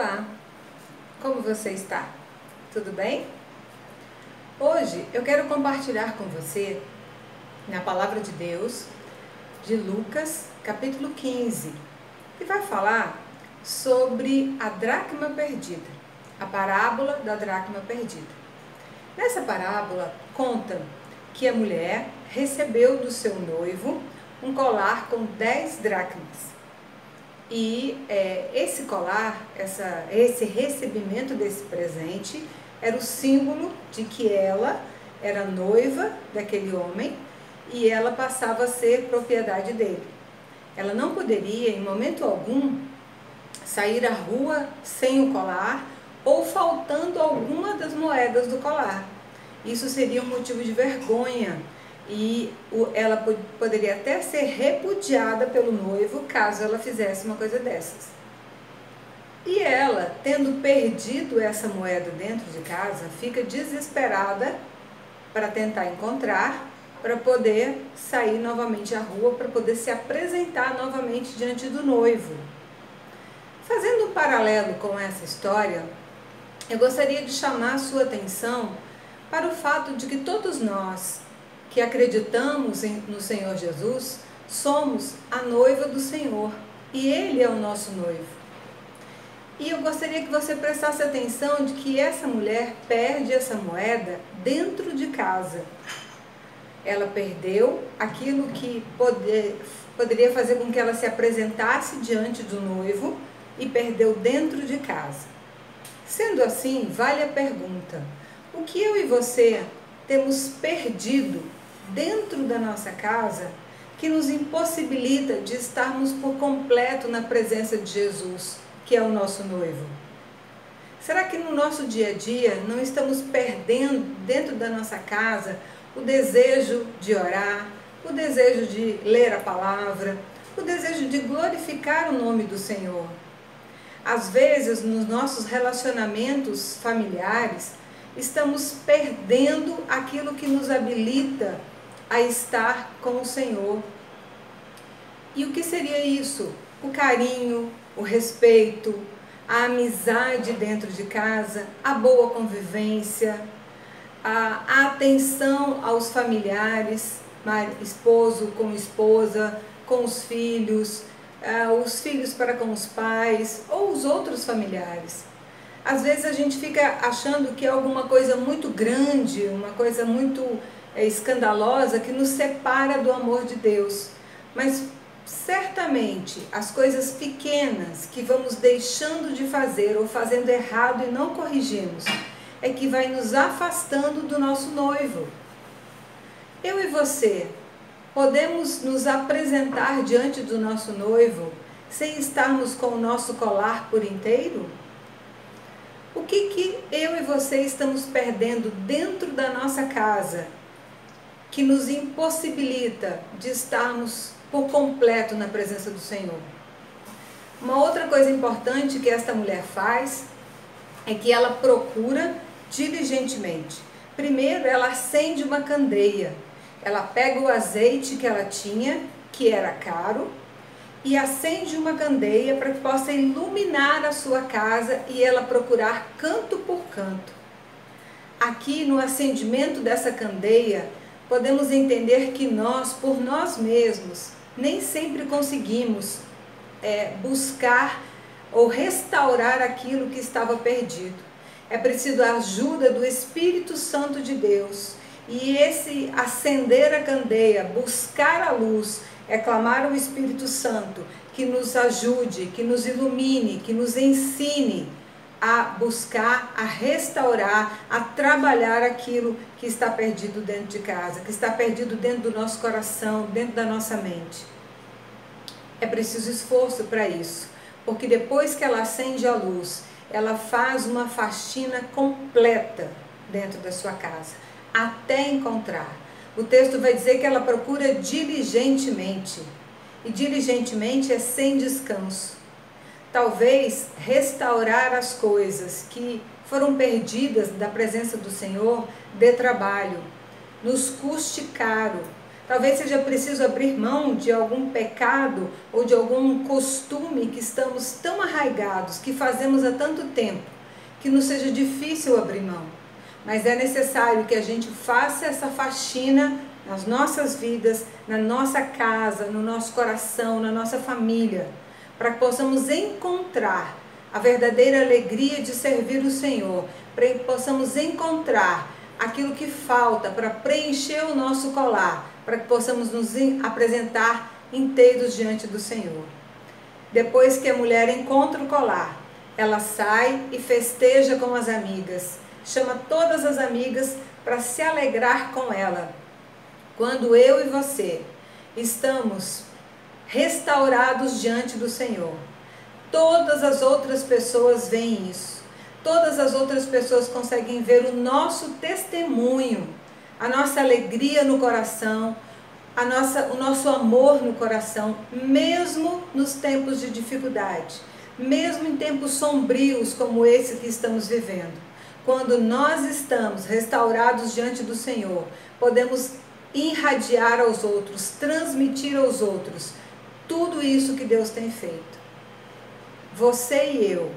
Olá, como você está? Tudo bem? Hoje eu quero compartilhar com você, na palavra de Deus, de Lucas, capítulo 15, que vai falar sobre a dracma perdida, a parábola da dracma perdida. Nessa parábola, conta que a mulher recebeu do seu noivo um colar com 10 dracmas e é, esse colar, essa, esse recebimento desse presente, era o símbolo de que ela era noiva daquele homem e ela passava a ser propriedade dele. Ela não poderia, em momento algum, sair à rua sem o colar ou faltando alguma das moedas do colar. Isso seria um motivo de vergonha e ela poderia até ser repudiada pelo noivo caso ela fizesse uma coisa dessas. E ela, tendo perdido essa moeda dentro de casa, fica desesperada para tentar encontrar, para poder sair novamente à rua, para poder se apresentar novamente diante do noivo. Fazendo um paralelo com essa história, eu gostaria de chamar a sua atenção para o fato de que todos nós que acreditamos em, no Senhor Jesus, somos a noiva do Senhor e Ele é o nosso noivo. E eu gostaria que você prestasse atenção de que essa mulher perde essa moeda dentro de casa. Ela perdeu aquilo que poder, poderia fazer com que ela se apresentasse diante do noivo e perdeu dentro de casa. Sendo assim, vale a pergunta: o que eu e você temos perdido dentro da nossa casa que nos impossibilita de estarmos por completo na presença de Jesus, que é o nosso noivo? Será que no nosso dia a dia não estamos perdendo dentro da nossa casa o desejo de orar, o desejo de ler a palavra, o desejo de glorificar o nome do Senhor? Às vezes, nos nossos relacionamentos familiares, estamos perdendo aquilo que nos habilita a estar com o Senhor. E o que seria isso? O carinho, o respeito, a amizade dentro de casa, a boa convivência, a, atenção aos familiares, esposo com esposa, com os filhos, os filhos para com os pais ou os outros familiares. Às vezes a gente fica achando que é alguma coisa muito grande, uma coisa muito é, escandalosa que nos separa do amor de Deus. Mas certamente as coisas pequenas que vamos deixando de fazer ou fazendo errado e não corrigimos é que vai nos afastando do nosso noivo. Eu e você podemos nos apresentar diante do nosso noivo sem estarmos com o nosso colar por inteiro? O que, que eu e você estamos perdendo dentro da nossa casa que nos impossibilita de estarmos por completo na presença do Senhor. Uma outra coisa importante que esta mulher faz é que ela procura diligentemente. Primeiro, ela acende uma candeia. Ela pega o azeite que ela tinha, que era caro, e acende uma candeia para que possa iluminar a sua casa e ela procurar canto por canto. Aqui no acendimento dessa candeia, podemos entender que nós, por nós mesmos, nem sempre conseguimos é, buscar ou restaurar aquilo que estava perdido. É preciso a ajuda do Espírito Santo de Deus. E esse acender a candeia, buscar a luz, é clamar ao Espírito Santo que nos ajude, que nos ilumine, que nos ensine a buscar, a restaurar, a trabalhar aquilo que está perdido dentro de casa, que está perdido dentro do nosso coração, dentro da nossa mente. É preciso esforço para isso, porque depois que ela acende a luz, ela faz uma faxina completa dentro da sua casa, até encontrar. O texto vai dizer que ela procura diligentemente, e diligentemente é sem descanso talvez restaurar as coisas que foram perdidas da presença do Senhor dê trabalho, nos custe caro, Talvez seja preciso abrir mão de algum pecado ou de algum costume que estamos tão arraigados, que fazemos há tanto tempo, que nos seja difícil abrir mão. Mas é necessário que a gente faça essa faxina nas nossas vidas, na nossa casa, no nosso coração, na nossa família, para que possamos encontrar a verdadeira alegria de servir o Senhor, para que possamos encontrar aquilo que falta para preencher o nosso colar, para que possamos nos apresentar inteiros diante do Senhor. Depois que a mulher encontra o colar, ela sai e festeja com as amigas, chama todas as amigas para se alegrar com ela. Quando eu e você estamos restaurados diante do Senhor, todas as outras pessoas veem isso. Todas as outras pessoas conseguem ver o nosso testemunho, a nossa alegria no coração, a nossa, o nosso amor no coração, mesmo nos tempos de dificuldade, mesmo em tempos sombrios como esse que estamos vivendo. Quando nós estamos restaurados diante do Senhor, podemos irradiar aos outros, transmitir aos outros tudo isso que Deus tem feito você e eu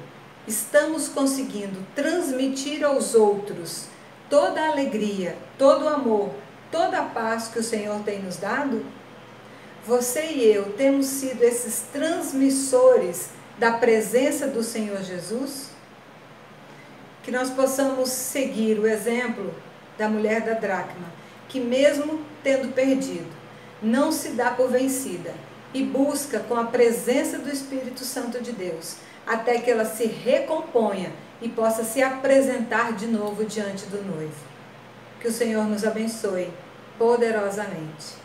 estamos conseguindo transmitir aos outros toda a alegria, todo o amor, toda a paz que o Senhor tem nos dado? Você e eu temos sido esses transmissores da presença do Senhor Jesus? Que nós possamos seguir o exemplo da mulher da dracma, que mesmo tendo perdido, não se dá por vencida e busca com a presença do Espírito Santo de Deus, até que ela se recomponha e possa se apresentar de novo diante do noivo. Que o Senhor nos abençoe poderosamente.